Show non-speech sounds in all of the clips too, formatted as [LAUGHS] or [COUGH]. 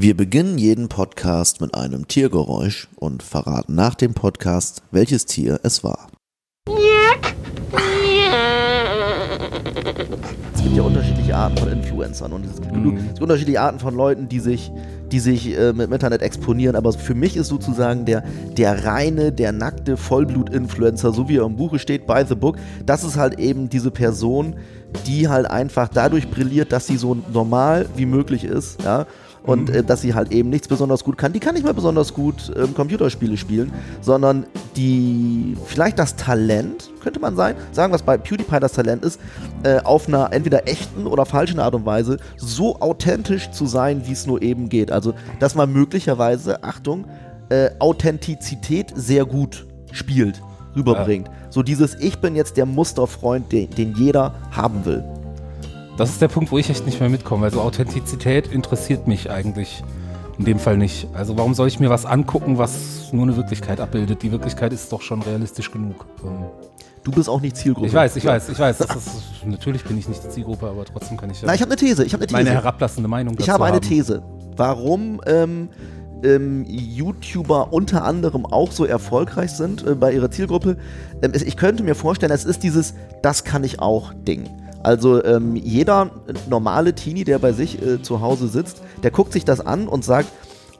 Wir beginnen jeden Podcast mit einem Tiergeräusch und verraten nach dem Podcast, welches Tier es war. Es gibt ja unterschiedliche Arten von Influencern und es gibt, Mhm. es gibt unterschiedliche Arten von Leuten, die sich, die sich äh, mit dem Internet exponieren. Aber für mich ist sozusagen der, der reine, der nackte Vollblut-Influencer, so wie er im Buche steht, by the book, das ist halt eben diese Person, die halt einfach dadurch brilliert, dass sie so normal wie möglich ist, ja. Und äh, dass sie halt eben nichts besonders gut kann. Die kann nicht mal besonders gut ähm, Computerspiele spielen, sondern die vielleicht das Talent, könnte man sein, sagen, was bei PewDiePie das Talent ist, äh, auf einer entweder echten oder falschen Art und Weise so authentisch zu sein, wie es nur eben geht. Also, dass man möglicherweise, Achtung, äh, Authentizität sehr gut spielt, rüberbringt. So dieses Ich bin jetzt der Musterfreund, den, den jeder haben will. Das ist der Punkt, wo ich echt nicht mehr mitkomme. Also Authentizität interessiert mich eigentlich in dem Fall nicht. Also warum soll ich mir was angucken, was nur eine Wirklichkeit abbildet? Die Wirklichkeit ist doch schon realistisch genug. Ähm, Du bist auch nicht Zielgruppe. Ich weiß, ich weiß, ich weiß. Ist, natürlich bin ich nicht die Zielgruppe, aber trotzdem kann ich ja Na, ich habe eine These. Ich habe eine These. meine herablassende Meinung dazu Ich habe eine. These. Warum ähm, ähm, YouTuber unter anderem auch so erfolgreich sind äh, bei ihrer Zielgruppe? Ähm, ich könnte mir vorstellen, es ist dieses Das kann ich auch Ding. Also ähm, jeder normale Teenie, der bei sich äh, zu Hause sitzt, der guckt sich das an und sagt,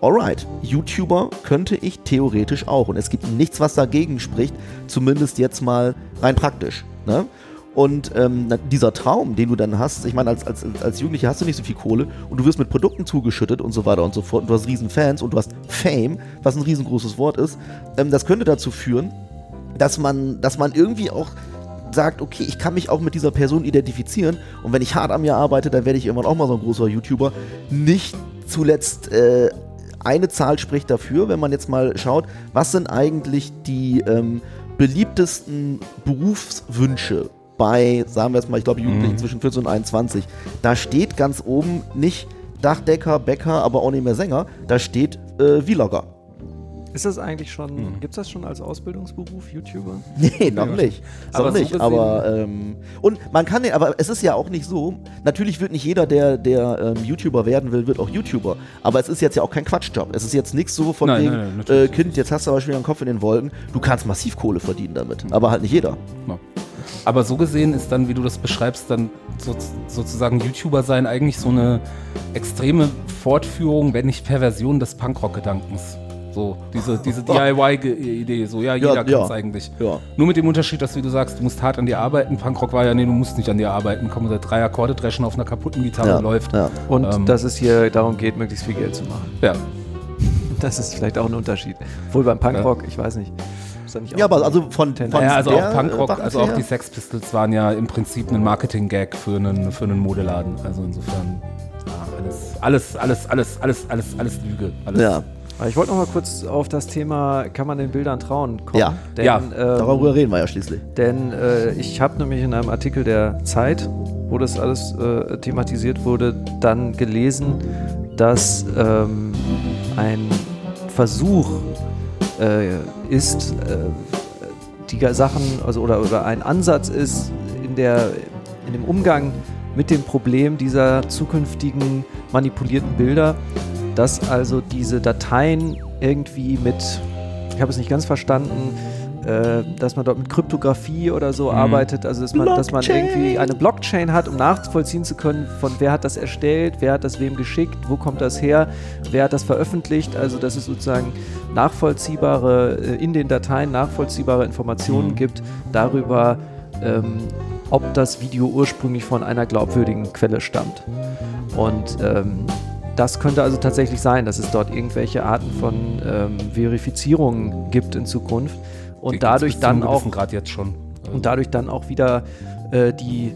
alright, YouTuber könnte ich theoretisch auch. Und es gibt nichts, was dagegen spricht, zumindest jetzt mal rein praktisch. Ne? Und ähm, dieser Traum, den du dann hast, ich meine, als, als, als Jugendlicher hast du nicht so viel Kohle und du wirst mit Produkten zugeschüttet und so weiter und so fort und du hast riesen Fans und du hast Fame, was ein riesengroßes Wort ist, ähm, das könnte dazu führen, dass man, dass man irgendwie auch sagt, okay, ich kann mich auch mit dieser Person identifizieren und wenn ich hart an mir arbeite, dann werde ich irgendwann auch mal so ein großer YouTuber. Nicht zuletzt äh, eine Zahl spricht dafür, wenn man jetzt mal schaut, was sind eigentlich die ähm, beliebtesten Berufswünsche bei, sagen wir jetzt mal, ich glaube Jugendlichen Mhm. zwischen 14 und 21. Da steht ganz oben nicht Dachdecker, Bäcker, aber auch nicht mehr Sänger, da steht äh, Vlogger. Ist das eigentlich schon, Mhm. gibt es das schon als Ausbildungsberuf, YouTuber? [LAUGHS] Nee, noch nicht. Aber noch nicht. aber ähm, und man kann den, aber es ist ja auch nicht so. Natürlich wird nicht jeder, der, der ähm, YouTuber werden will, wird auch YouTuber. Aber es ist jetzt ja auch kein Quatschjob. Es ist jetzt nichts so von Nein, wegen, nein, nein, äh, Kind, jetzt hast du aber schon wieder den Kopf in den Wolken. Du kannst massiv Kohle verdienen damit. Aber halt nicht jeder. Ja. Aber so gesehen ist dann, wie du das beschreibst, dann so, sozusagen YouTuber sein eigentlich so eine extreme Fortführung, wenn nicht Perversion des Punkrock-Gedankens. So, diese, diese DIY-Idee, so ja, jeder Ja, kann es ja. eigentlich. Ja. Nur mit dem Unterschied, dass, wie du sagst, du musst hart an dir arbeiten. Punkrock war ja, nee, du musst nicht an dir arbeiten. Komm, seit drei Akkorde dreschen auf einer kaputten Gitarre Ja, läuft. ja. Und Ähm. dass es hier darum geht, möglichst viel Geld zu machen. Ja. [LAUGHS] Das ist vielleicht auch ein Unterschied. Obwohl beim Punkrock, ich weiß nicht. Ist da nicht Ja, aber also von, von Naja, also der, auch Punkrock, äh, also auch die Sex Pistols waren ja im Prinzip ein Marketing-Gag für einen, für einen Modeladen. Also insofern, ja, alles, alles, alles, alles, alles, alles, alles Lüge. Alles. Ja, ich wollte noch mal kurz auf das Thema, kann man den Bildern trauen, kommen. Ja. Denn, Ja, ähm, darüber reden wir ja schließlich. Denn äh, ich habe nämlich in einem Artikel der Zeit, wo das alles äh, thematisiert wurde, dann gelesen, dass ähm, ein Versuch äh, ist, äh, die Sachen, also oder, oder ein Ansatz ist in, der, in dem Umgang mit dem Problem dieser zukünftigen manipulierten Bilder, dass also diese Dateien irgendwie mit, ich habe es nicht ganz verstanden, äh, dass man dort mit Kryptographie oder so Mhm. arbeitet, also dass man, dass man irgendwie eine Blockchain hat, um nachvollziehen zu können, von wer hat das erstellt, wer hat das wem geschickt, wo kommt das her, wer hat das veröffentlicht, also dass es sozusagen nachvollziehbare, äh, in den Dateien nachvollziehbare Informationen Mhm. gibt darüber, ähm, ob das Video ursprünglich von einer glaubwürdigen Quelle stammt. Und ähm, das könnte also tatsächlich sein, dass es dort irgendwelche Arten von ähm, Verifizierungen gibt in Zukunft und Die dadurch dann auch Grad jetzt schon. und dadurch dann auch wieder äh, die,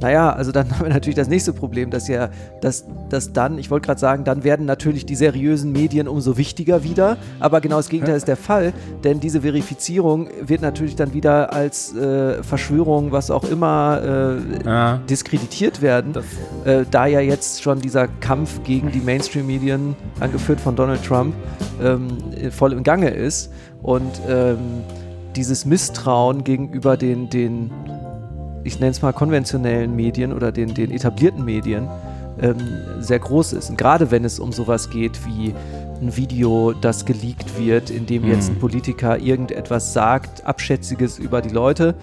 naja, also dann [LAUGHS] haben wir natürlich das nächste Problem, dass ja, dass, dass dann, ich wollte gerade sagen, dann werden natürlich die seriösen Medien umso wichtiger wieder, aber genau das Gegenteil ist der Fall, denn diese Verifizierung wird natürlich dann wieder als äh, Verschwörung, was auch immer, äh, ja, diskreditiert werden, äh, da ja jetzt schon dieser Kampf gegen die Mainstream-Medien, angeführt von Donald Trump, ähm, voll im Gange ist. Und ähm, dieses Misstrauen gegenüber den, den ich nenne es mal konventionellen Medien oder den, den etablierten Medien ähm, sehr groß ist. Und gerade wenn es um sowas geht wie ein Video, das geleakt wird, in dem jetzt ein Politiker irgendetwas sagt, Abschätziges über die Leute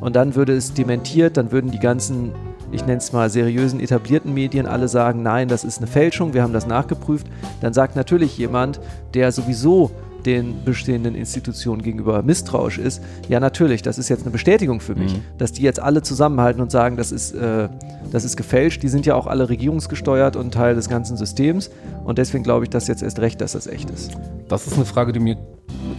und dann würde es dementiert, dann würden die ganzen, ich nenne es mal seriösen, etablierten Medien alle sagen, nein, das ist eine Fälschung, wir haben das nachgeprüft. Dann sagt natürlich jemand, der sowieso den bestehenden Institutionen gegenüber misstrauisch ist, ja natürlich, das ist jetzt eine Bestätigung für mich, dass die jetzt alle zusammenhalten und sagen, das ist, äh, das ist gefälscht. Die sind ja auch alle regierungsgesteuert und Teil des ganzen Systems und deswegen glaube ich, dass jetzt erst recht, dass das echt ist. Das ist eine Frage, die mir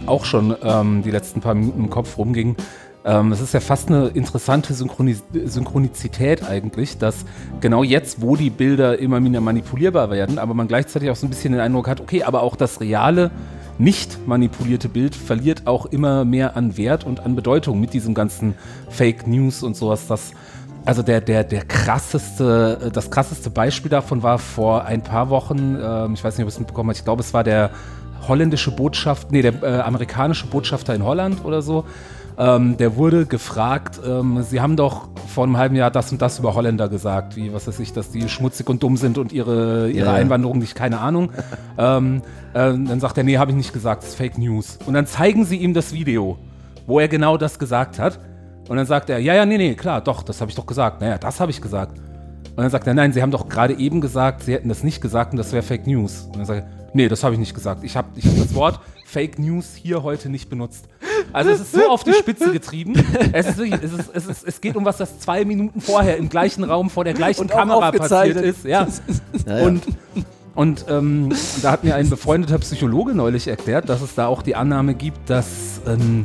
auch schon ähm, die letzten paar Minuten im Kopf rumging. Ähm, es ist ja fast eine interessante Synchroni Synchronizität eigentlich, dass genau jetzt, wo die Bilder immer mehr manipulierbar werden, aber man gleichzeitig auch so ein bisschen den Eindruck hat, okay, aber auch das reale, nicht manipulierte Bild verliert auch immer mehr an Wert und an Bedeutung mit diesem ganzen Fake News und sowas, das also der, der, der krasseste, das krasseste Beispiel davon war vor ein paar Wochen, ähm, ich weiß nicht, ob es mitbekommen habt, ich glaube, es war der holländische Botschaft, nee, der äh, amerikanische Botschafter in Holland oder so. Ähm, der wurde gefragt, ähm, sie haben doch vor einem halben Jahr das und das über Holländer gesagt, wie, was weiß ich, dass die schmutzig und dumm sind und ihre, ihre Ja. Einwanderung nicht, keine Ahnung. [LAUGHS] ähm, äh, dann sagt er, nee, habe ich nicht gesagt, das ist Fake News. Und dann zeigen sie ihm das Video, wo er genau das gesagt hat. Und dann sagt er, ja, ja, nee, nee, klar, doch, das habe ich doch gesagt. Naja, das habe ich gesagt. Und dann sagt er, nein, Sie haben doch gerade eben gesagt, Sie hätten das nicht gesagt und das wäre Fake News. Und dann sagt er, nee, das habe ich nicht gesagt. Ich habe ich hab das Wort Fake News hier heute nicht benutzt. Also es ist so auf die Spitze getrieben. Es, ist wirklich, es, ist, es, ist, es geht um was, das zwei Minuten vorher im gleichen Raum vor der gleichen Und Kamera passiert ist. Ja. [LAUGHS] Ja, ja. Und, und ähm, da hat mir ein befreundeter Psychologe neulich erklärt, dass es da auch die Annahme gibt, dass ähm,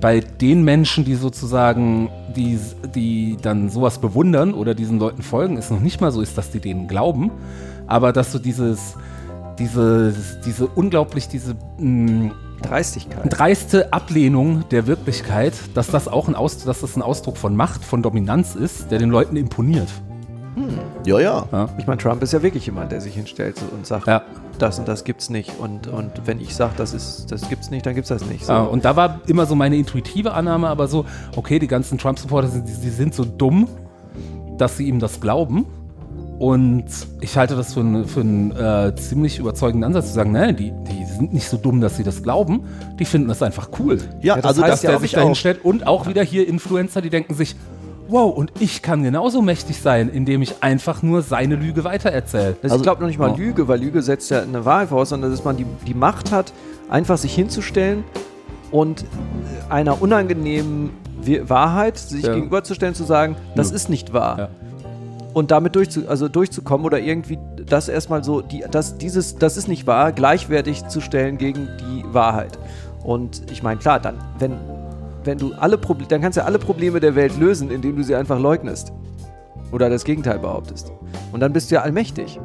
bei den Menschen, die sozusagen, die, die dann sowas bewundern oder diesen Leuten folgen, es noch nicht mal so ist, dass die denen glauben, aber dass so dieses, diese, diese unglaublich, diese mh, Dreistigkeit. dreiste Ablehnung der Wirklichkeit, dass das auch ein, Aus, dass das ein Ausdruck von Macht, von Dominanz ist, der den Leuten imponiert. Ja, ja. Ich meine, Trump ist ja wirklich jemand, der sich hinstellt und sagt, Ja. das und das gibt's nicht. Und, und wenn ich sage, das, ist, das gibt's nicht, dann gibt's das nicht. So. Ja, und da war immer so meine intuitive Annahme, aber so, okay, die ganzen Trump-Supporter, sind- die, die sind so dumm, dass sie ihm das glauben. Und ich halte das für, einen- für einen äh, ziemlich überzeugenden Ansatz zu sagen, nein, die, die sind nicht so dumm, dass sie das glauben. Die finden das einfach cool. Ja, das also heißt dass das der sich ich dahin auch. stellt. Und auch wieder hier Influencer, die denken sich, wow, und ich kann genauso mächtig sein, indem ich einfach nur seine Lüge weitererzähle. Das Also- ich glaube noch nicht mal Ja. Lüge, weil Lüge setzt ja eine Wahrheit voraus, sondern dass man die, die Macht hat, einfach sich hinzustellen und einer unangenehmen Wahrheit sich Ja. gegenüberzustellen, zu sagen, das Ja. ist nicht wahr. Ja. Und damit durchzu, also durchzukommen oder irgendwie das erstmal so, die, das, dieses, das ist nicht wahr, gleichwertig zu stellen gegen die Wahrheit. Und ich meine, klar, dann, wenn, wenn du alle Probleme, dann kannst du alle Probleme der Welt lösen, indem du sie einfach leugnest. Oder das Gegenteil behauptest. Und dann bist du ja allmächtig.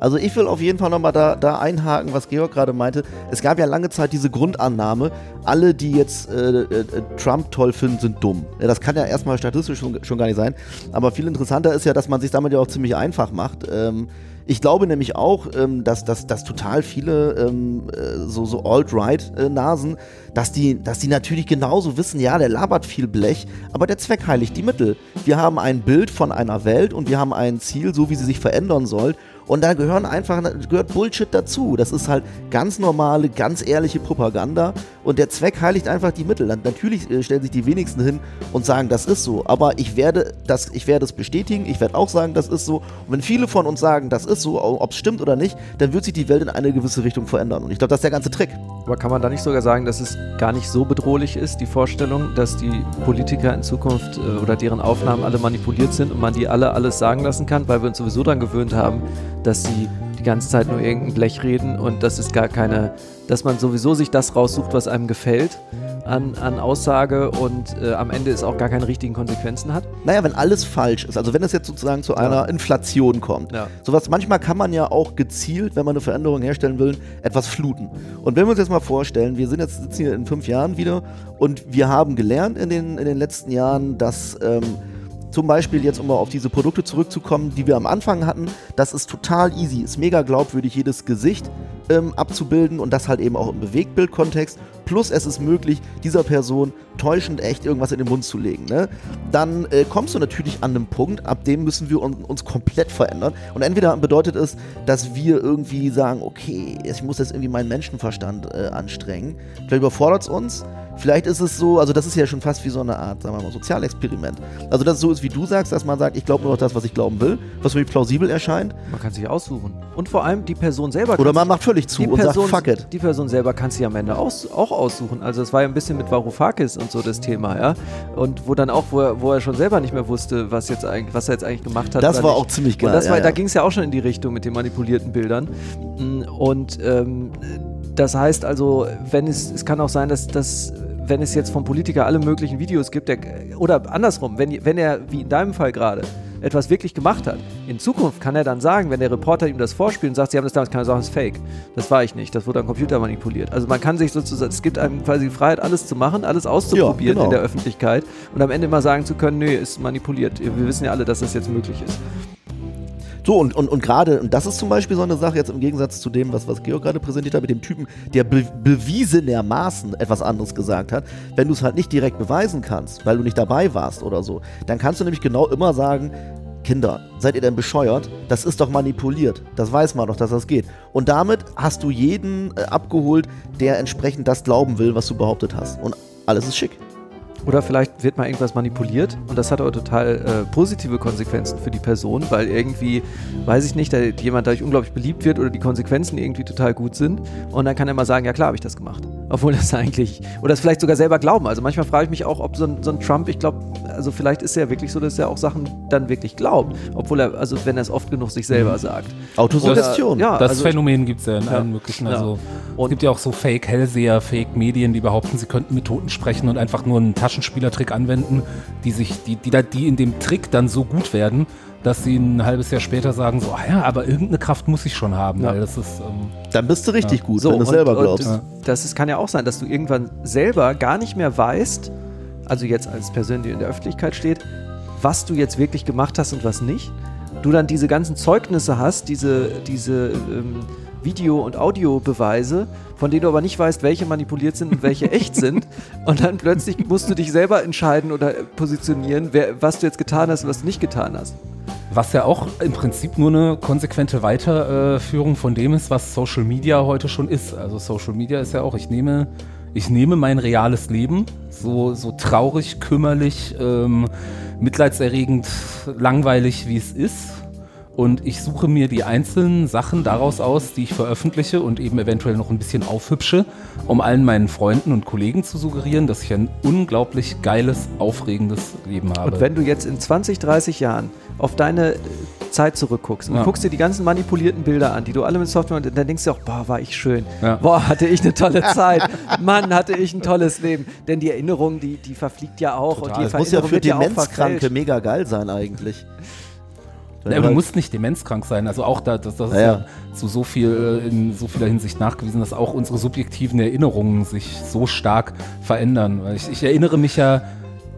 Also ich will auf jeden Fall nochmal da, da einhaken, was Georg gerade meinte. Es gab ja lange Zeit diese Grundannahme, alle, die jetzt äh, äh, Trump toll finden, sind dumm. Ja, das kann ja erstmal statistisch schon, schon gar nicht sein. Aber viel interessanter ist ja, dass man sich damit ja auch ziemlich einfach macht. Ähm, ich glaube nämlich auch, ähm, dass, dass, dass total viele ähm, äh, so, so Alt-Right-Nasen, dass die, dass die natürlich genauso wissen, ja, der labert viel Blech, aber der Zweck heiligt die Mittel. Wir haben ein Bild von einer Welt und wir haben ein Ziel, so wie sie sich verändern soll. Und da gehören einfach, gehört Bullshit dazu. Das ist halt ganz normale, ganz ehrliche Propaganda. Und der Zweck heiligt einfach die Mittel. Natürlich äh, stellen sich die wenigsten hin und sagen, das ist so. Aber ich werde das, ich werde es bestätigen. Ich werde auch sagen, das ist so. Und wenn viele von uns sagen, das ist so, ob es stimmt oder nicht, dann wird sich die Welt in eine gewisse Richtung verändern. Und ich glaube, das ist der ganze Trick. Aber kann man da nicht sogar sagen, dass es gar nicht so bedrohlich ist, die Vorstellung, dass die Politiker in Zukunft äh, oder deren Aufnahmen alle manipuliert sind und man die alle alles sagen lassen kann, weil wir uns sowieso daran gewöhnt haben, dass sie die ganze Zeit nur irgendein Blech reden und das ist gar keine, dass man sowieso sich das raussucht, was einem gefällt an, an Aussage und äh, am Ende es auch gar keine richtigen Konsequenzen hat. Naja, wenn alles falsch ist, also wenn es jetzt sozusagen zu einer Inflation kommt, Ja. sowas, manchmal kann man ja auch gezielt, wenn man eine Veränderung herstellen will, etwas fluten. Und wenn wir uns jetzt mal vorstellen, wir sind jetzt sitzen hier in fünf Jahren wieder und wir haben gelernt in den, in den letzten Jahren, dass ähm, zum Beispiel jetzt, um mal auf diese Produkte zurückzukommen, die wir am Anfang hatten, das ist total easy, ist mega glaubwürdig, jedes Gesicht ähm, abzubilden und das halt eben auch im Bewegtbildkontext. plus es ist möglich, dieser Person täuschend echt irgendwas in den Mund zu legen, ne? dann äh, kommst du natürlich an einen Punkt, ab dem müssen wir un uns komplett verändern. Und entweder bedeutet es, dass wir irgendwie sagen, okay, ich muss jetzt irgendwie meinen Menschenverstand äh, anstrengen. Vielleicht überfordert es uns. Vielleicht ist es so, also das ist ja schon fast wie so eine Art, sagen wir mal, Sozialexperiment. Also dass es so ist, wie du sagst, dass man sagt, ich glaube nur noch das, was ich glauben will, was mir plausibel erscheint. Man kann sich aussuchen. Und vor allem die Person selber. Oder man macht völlig zu die und Person, sagt, fuck it. Die Person selber kann sich am Ende aus, auch aussuchen. Also es war ja ein bisschen mit Varoufakis und so das Thema, ja. Und wo dann auch, wo er, wo er schon selber nicht mehr wusste, was, jetzt eigentlich, was er jetzt eigentlich gemacht hat. Das war nicht. auch ziemlich geil, Und das war, ja, da ging es ja auch schon in die Richtung mit den manipulierten Bildern. Mm, Und ähm, das heißt also, wenn es, es kann auch sein, dass, dass wenn es jetzt vom Politiker alle möglichen Videos gibt, der, oder andersrum, wenn, wenn er, wie in deinem Fall gerade, etwas wirklich gemacht hat. In Zukunft kann er dann sagen, wenn der Reporter ihm das vorspielt und sagt, sie haben das damals, kann er sagen, das ist fake. Das war ich nicht, das wurde am Computer manipuliert. Also man kann sich sozusagen, es gibt einem quasi die Freiheit, alles zu machen, alles auszuprobieren genau. in der Öffentlichkeit und am Ende immer sagen zu können, nö, ist manipuliert. Wir wissen ja alle, dass das jetzt möglich ist. So, und, und, und gerade, und das ist zum Beispiel so eine Sache jetzt im Gegensatz zu dem, was, was Georg gerade präsentiert hat, mit dem Typen, der be bewiesenermaßen etwas anderes gesagt hat. Wenn du es halt nicht direkt beweisen kannst, weil du nicht dabei warst oder so, dann kannst du nämlich genau immer sagen, Kinder, seid ihr denn bescheuert? Das ist doch manipuliert. Das weiß man doch, dass das geht. Und damit hast du jeden äh, abgeholt, der entsprechend das glauben will, was du behauptet hast. Und alles ist schick. Oder vielleicht wird mal irgendwas manipuliert und das hat aber total äh, positive Konsequenzen für die Person, weil irgendwie, weiß ich nicht, da jemand dadurch unglaublich beliebt wird oder die Konsequenzen irgendwie total gut sind. Und dann kann er mal sagen, ja klar, habe ich das gemacht. Obwohl das eigentlich, oder das vielleicht sogar selber glauben. Also manchmal frage ich mich auch, ob so ein, so ein Trump, ich glaube, also vielleicht ist er ja wirklich so, dass er auch Sachen dann wirklich glaubt. Obwohl er, also wenn er es oft genug sich selber sagt. Autosuggestion. Ja, Das also- Phänomen gibt es ja in Ja. allen möglichen. Ja. Also Und- es gibt ja auch so Fake-Hellseher, Fake-Medien, die behaupten, sie könnten mit Toten sprechen und einfach nur einen Taschenspielertrick anwenden, die sich, die, die, die in dem Trick dann so gut werden, dass sie ein halbes Jahr später sagen, so, ah ja, aber irgendeine Kraft muss ich schon haben, Ja. weil das ist, ähm, Dann bist du richtig gut, So, wenn du und- selber und glaubst. Das, das ist, kann ja auch sein, dass du irgendwann selber gar nicht mehr weißt, also jetzt als Person, die in der Öffentlichkeit steht, was du jetzt wirklich gemacht hast und was nicht. Du dann diese ganzen Zeugnisse hast, diese, diese ähm, Video- und Audiobeweise, von denen du aber nicht weißt, welche manipuliert sind und welche echt [LAUGHS] sind. Und dann plötzlich musst du dich selber entscheiden oder positionieren, wer, was du jetzt getan hast und was du nicht getan hast. Was ja auch im Prinzip nur eine konsequente Weiterführung von dem ist, was Social Media heute schon ist. Also Social Media ist ja auch, ich nehme, ich nehme mein reales Leben, so, so traurig, kümmerlich, ähm, mitleidserregend, langweilig wie es ist. Und ich suche mir die einzelnen Sachen daraus aus, die ich veröffentliche und eben eventuell noch ein bisschen aufhübsche, um allen meinen Freunden und Kollegen zu suggerieren, dass ich ein unglaublich geiles, aufregendes Leben habe. Und wenn du jetzt in 20, 30 Jahren auf deine äh, Zeit zurückguckst und Ja. guckst dir die ganzen manipulierten Bilder an, die du alle mit Software, dann denkst du auch, boah, war ich schön. Ja. Boah, hatte ich eine tolle [LAUGHS] Zeit. Mann, hatte ich ein tolles Leben. Denn die Erinnerung, die, die verfliegt ja auch. Total. Und die Das muss ja für auch Demenzkranke mega geil sein eigentlich. Ja, aber du musst nicht demenzkrank sein. Also auch da, das, das ist Ja, ja, zu so viel, äh, in so vieler Hinsicht nachgewiesen, dass auch unsere subjektiven Erinnerungen sich so stark verändern. Weil ich, ich erinnere mich ja,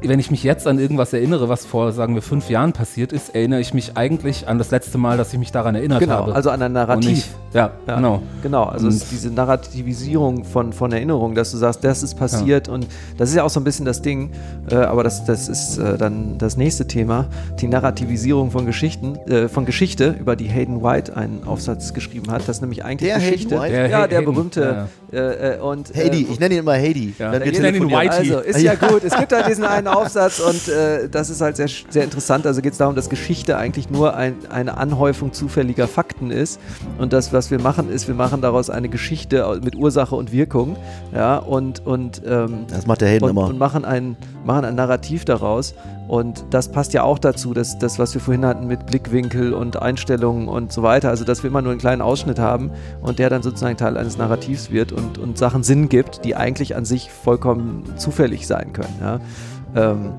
wenn ich mich jetzt an irgendwas erinnere, was vor, sagen wir, fünf Jahren passiert ist, erinnere ich mich eigentlich an das letzte Mal, dass ich mich daran erinnert Genau, habe. also an ein Narrativ. nicht- ja, Ja, genau. Genau, also es Und- ist diese Narrativisierung von, von Erinnerungen, dass du sagst, das ist passiert und das ist ja auch so ein bisschen das Ding, äh, aber das, das ist äh, dann das nächste Thema, die Narrativisierung von Geschichten, äh, von Geschichte, über die Hayden White einen Aufsatz geschrieben hat, das nämlich eigentlich Der Hayden Geschichte. White? Der ja, der Hayden, berühmte äh, äh, und Heidi, äh, ich nenne ihn immer Heidi. Ja. Wenn wir Ich nenne ihn. Whitey. also, ist ja gut. Es gibt halt diesen einen [LAUGHS] Aufsatz und äh, das ist halt sehr, sehr interessant. Also geht es darum, dass Geschichte eigentlich nur ein, eine Anhäufung zufälliger Fakten ist. Und das, was wir machen, ist, wir machen daraus eine Geschichte mit Ursache und Wirkung. Ja, und, und, ähm, Das macht der Hayden und, immer. und machen, ein, machen ein Narrativ daraus. Und das passt ja auch dazu, dass das, was wir vorhin hatten mit Blickwinkel und Einstellungen und so weiter, also dass wir immer nur einen kleinen Ausschnitt haben und der dann sozusagen Teil eines Narrativs wird und, und Sachen Sinn gibt, die eigentlich an sich vollkommen zufällig sein können. Ja? Ähm,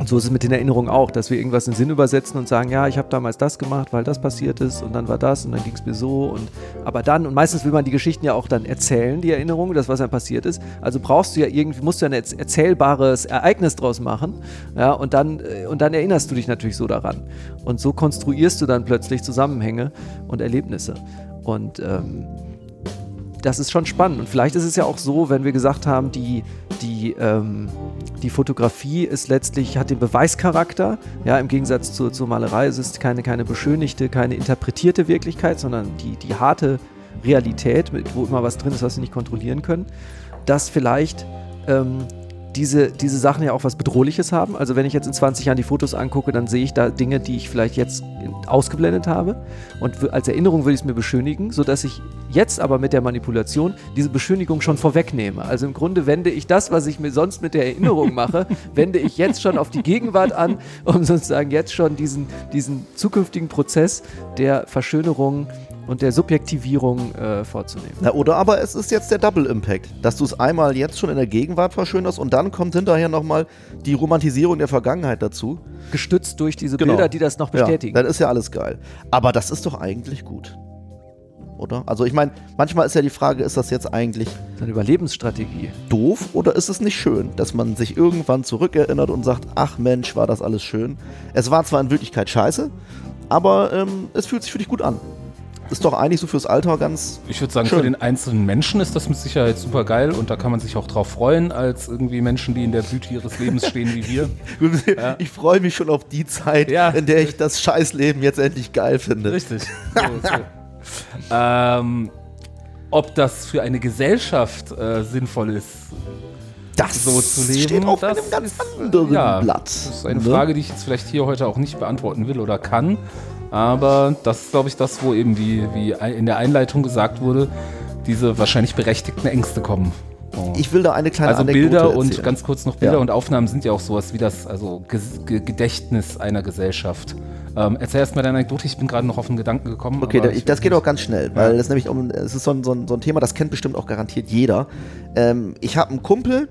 und so ist es mit den Erinnerungen auch, dass wir irgendwas in Sinn übersetzen und sagen, ja, ich habe damals das gemacht, weil das passiert ist und dann war das und dann ging es mir so und aber dann und meistens will man die Geschichten ja auch dann erzählen, die Erinnerungen, das was dann passiert ist. Also brauchst du ja irgendwie musst du ja ein erz- erzählbares Ereignis draus machen, ja und dann äh, und dann erinnerst du dich natürlich so daran und so konstruierst du dann plötzlich Zusammenhänge und Erlebnisse und ähm, das ist schon spannend. Und vielleicht ist es ja auch so, wenn wir gesagt haben, die, die, ähm, die Fotografie ist letztlich, hat den Beweischarakter. Ja, im Gegensatz zur, zur Malerei ist es keine, keine beschönigte, keine interpretierte Wirklichkeit, sondern die, die harte Realität, mit, wo immer was drin ist, was wir nicht kontrollieren können. Dass vielleicht ähm, diese, diese Sachen ja auch was Bedrohliches haben. Also wenn ich jetzt in 20 Jahren die Fotos angucke, dann sehe ich da Dinge, die ich vielleicht jetzt ausgeblendet habe. Und als Erinnerung würde ich es mir beschönigen, sodass ich jetzt aber mit der Manipulation diese Beschönigung schon vorwegnehme. Also im Grunde wende ich das, was ich mir sonst mit der Erinnerung mache, [LAUGHS] wende ich jetzt schon auf die Gegenwart an, um sozusagen jetzt schon diesen, diesen zukünftigen Prozess der Verschönerung und der Subjektivierung äh, vorzunehmen. Na, oder aber es ist jetzt der Double Impact, dass du es einmal jetzt schon in der Gegenwart verschönerst und dann kommt hinterher nochmal die Romantisierung der Vergangenheit dazu. Gestützt durch diese Genau. Bilder, die das noch bestätigen. Ja, dann ist ja alles geil. Aber das ist doch eigentlich gut. Oder? Also ich meine, manchmal ist ja die Frage, ist das jetzt eigentlich Eine Überlebensstrategie. doof oder ist es nicht schön, dass man sich irgendwann zurückerinnert und sagt, ach Mensch, war das alles schön. Es war zwar in Wirklichkeit scheiße, aber ähm, es fühlt sich für dich gut an. Ist doch eigentlich so fürs Alter ganz. Ich würde sagen, Schön. für den einzelnen Menschen ist das mit Sicherheit super geil und da kann man sich auch drauf freuen, als irgendwie Menschen, die in der Blüte ihres Lebens stehen wie wir. [LAUGHS] Ich freue mich schon auf die Zeit, Ja. in der ich das Scheißleben jetzt endlich geil finde. Richtig. So, so. ähm, ob das für eine Gesellschaft äh, sinnvoll ist, Das so zu leben, steht auf das einem ganz ist, äh, anderen ja, Blatt. Das ist eine ne? Frage, die ich jetzt vielleicht hier heute auch nicht beantworten will oder kann. Aber das ist, glaube ich, das, wo eben, wie, wie in der Einleitung gesagt wurde, diese wahrscheinlich berechtigten Ängste kommen. Oh. Ich will da eine kleine Also Anekdote Bilder und erzählen. ganz kurz noch Bilder Ja. und Aufnahmen sind ja auch sowas wie das, also Gedächtnis einer Gesellschaft. Ähm, erzähl erst mal deine Anekdote, ich bin gerade noch auf einen Gedanken gekommen. Okay, da, das geht auch ganz schnell, weil das nämlich um, es ist so ein, so, ein, so ein Thema, das kennt bestimmt auch garantiert jeder. Ähm, ich habe einen Kumpel,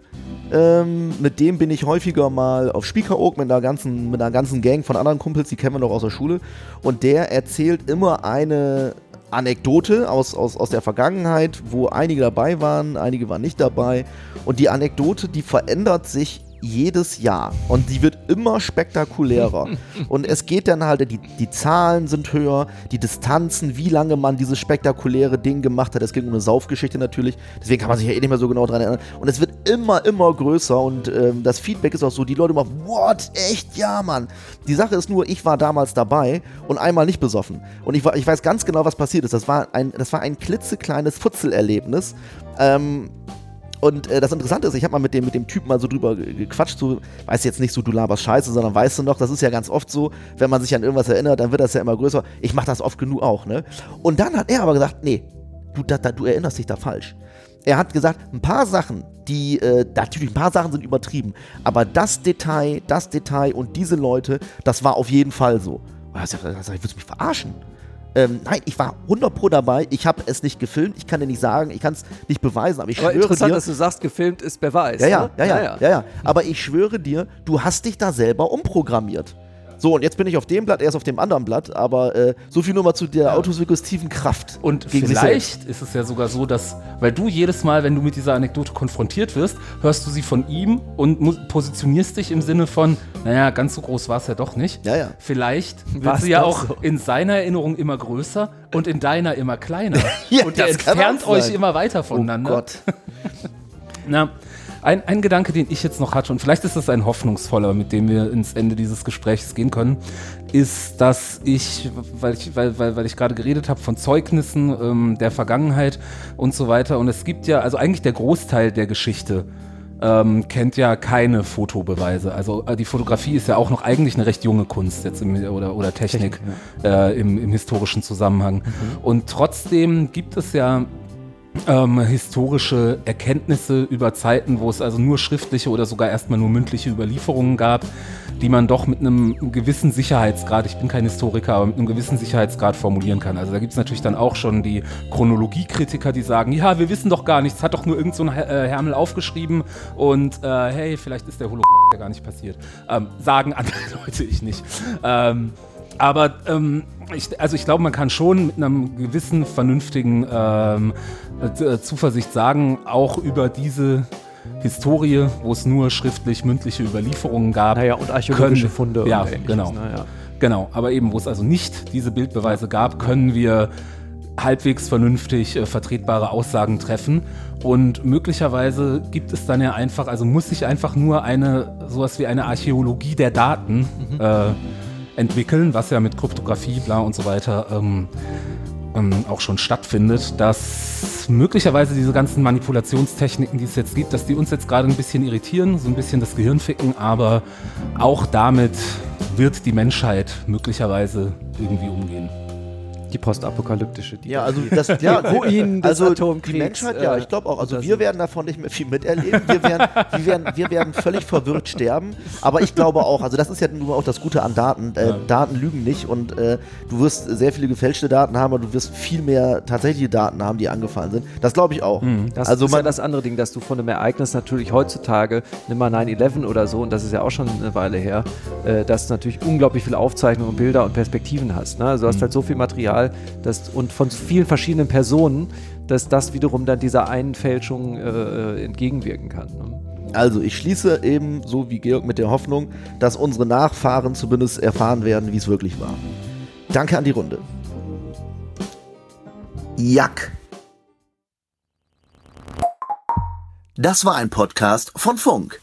ähm, mit dem bin ich häufiger mal auf Spiekeroog mit einer ganzen, mit einer ganzen Gang von anderen Kumpels, die kennen wir noch aus der Schule. Und der erzählt immer eine Anekdote aus, aus, aus der Vergangenheit, wo einige dabei waren, einige waren nicht dabei. Und die Anekdote, die verändert sich jedes Jahr und die wird immer spektakulärer. [LAUGHS] und es geht dann halt, die, die Zahlen sind höher, die Distanzen, wie lange man dieses spektakuläre Ding gemacht hat. Es ging um eine Saufgeschichte natürlich, deswegen kann man sich ja eh nicht mehr so genau dran erinnern. Und es wird immer, immer größer und ähm, das Feedback ist auch so, die Leute machen, what, echt, ja, Mann. Die Sache ist nur, ich war damals dabei und einmal nicht besoffen. Und ich, war, ich weiß ganz genau, was passiert ist. Das war ein, das war ein klitzekleines Futzelerlebnis. Ähm, und äh, das Interessante ist, ich habe mal mit dem, mit dem Typen mal so drüber ge- gequatscht, so, weiß jetzt nicht so, du laberst Scheiße, sondern weißt du noch, das ist ja ganz oft so, wenn man sich an irgendwas erinnert, dann wird das ja immer größer. Ich mache das oft genug auch, ne? Und dann hat er aber gesagt, nee, du, da, da, du erinnerst dich da falsch. Er hat gesagt, ein paar Sachen, die, äh, natürlich, ein paar Sachen sind übertrieben, aber das Detail, das Detail und diese Leute, das war auf jeden Fall so. Ich sag, ich willst du mich verarschen? Ähm, nein, ich war 100 pro dabei. Ich habe es nicht gefilmt. Ich kann dir nicht sagen, ich kann es nicht beweisen, aber ich Aber schwöre interessant, dir. dass du sagst, gefilmt ist Beweis. Ja, ja, ne? ja, ja, ja, ja. Aber ich schwöre dir, du hast dich da selber umprogrammiert. So, und jetzt bin ich auf dem Blatt, er ist auf dem anderen Blatt, aber äh, so viel nur mal zu der autosuggestiven Kraft. Und vielleicht ist es ja sogar so, dass, weil du jedes Mal, wenn du mit dieser Anekdote konfrontiert wirst, hörst du sie von ihm und positionierst dich im Sinne von, naja, ganz so groß war es ja doch nicht. Ja, ja. Vielleicht wird War's sie ja auch so. in seiner Erinnerung immer größer und in deiner immer kleiner. [LAUGHS] Ja, und ihr entfernt euch immer weiter Oh voneinander. Gott. [LAUGHS] Na, ein, ein Gedanke, den ich jetzt noch hatte, und vielleicht ist das ein hoffnungsvoller, mit dem wir ins Ende dieses Gesprächs gehen können, ist, dass ich, weil ich, weil, weil, weil ich gerade geredet habe von Zeugnissen ähm, der Vergangenheit und so weiter, und es gibt ja, also eigentlich der Großteil der Geschichte ähm, kennt ja keine Fotobeweise. Also äh, die Fotografie ist ja auch noch eigentlich eine recht junge Kunst jetzt im, oder, oder Technik, äh, im, im historischen Zusammenhang. Und trotzdem gibt es ja ähm, historische Erkenntnisse über Zeiten, wo es also nur schriftliche oder sogar erstmal nur mündliche Überlieferungen gab, die man doch mit einem gewissen Sicherheitsgrad, ich bin kein Historiker, aber mit einem gewissen Sicherheitsgrad formulieren kann. Also da gibt es natürlich dann auch schon die Chronologiekritiker, die sagen, ja, wir wissen doch gar nichts, hat doch nur irgend so ein äh, Hermel aufgeschrieben und äh, hey, vielleicht ist der Holocaust ja gar nicht passiert. Ähm, sagen andere [LAUGHS] Leute, ich nicht. Ähm, aber ähm, ich, also ich glaube, man kann schon mit einem gewissen vernünftigen ähm, äh, Zuversicht sagen, auch über diese Historie, wo es nur schriftlich mündliche Überlieferungen gab. Naja, und archäologische können- Funde Ja, genau. Naja. Genau, aber eben, wo es also nicht diese Bildbeweise gab, können wir halbwegs vernünftig äh, vertretbare Aussagen treffen. Und möglicherweise gibt es dann ja einfach, also muss sich einfach nur eine, sowas wie eine Archäologie der Daten mhm. äh, entwickeln, was ja mit Kryptographie, bla und so weiter ähm, ähm, auch schon stattfindet, dass möglicherweise diese ganzen Manipulationstechniken, die es jetzt gibt, dass die uns jetzt gerade ein bisschen irritieren, so ein bisschen das Gehirn ficken, aber auch damit wird die Menschheit möglicherweise irgendwie umgehen die postapokalyptische. Die ja, also das ja, [LAUGHS] Ruinen des also Atomkriegs. Die Menschheit, ja, äh, ich glaube auch. Also wir werden davon nicht mehr viel miterleben. Wir werden, wir werden, wir werden völlig verwirrt sterben. Aber ich glaube auch, also das ist ja nur auch das Gute an Daten. Äh, Daten lügen nicht und äh, du wirst sehr viele gefälschte Daten haben, aber du wirst viel mehr tatsächliche Daten haben, die angefallen sind. Das glaube ich auch. Mhm. Das also ist ja das andere Ding, dass du von einem Ereignis natürlich heutzutage, nimm mal 9-11 oder so, und das ist ja auch schon eine Weile her, äh, dass du natürlich unglaublich viele Aufzeichnungen, Bilder und Perspektiven hast. Ne? Also du hast mhm. halt so viel Material, dass, und von vielen verschiedenen Personen, dass das wiederum dann dieser einen Fälschung äh, äh, entgegenwirken kann. Ne? Also ich schließe eben so wie Georg mit der Hoffnung, dass unsere Nachfahren zumindest erfahren werden, wie es wirklich war. Danke an die Runde. Jack. Das war ein Podcast von Funk.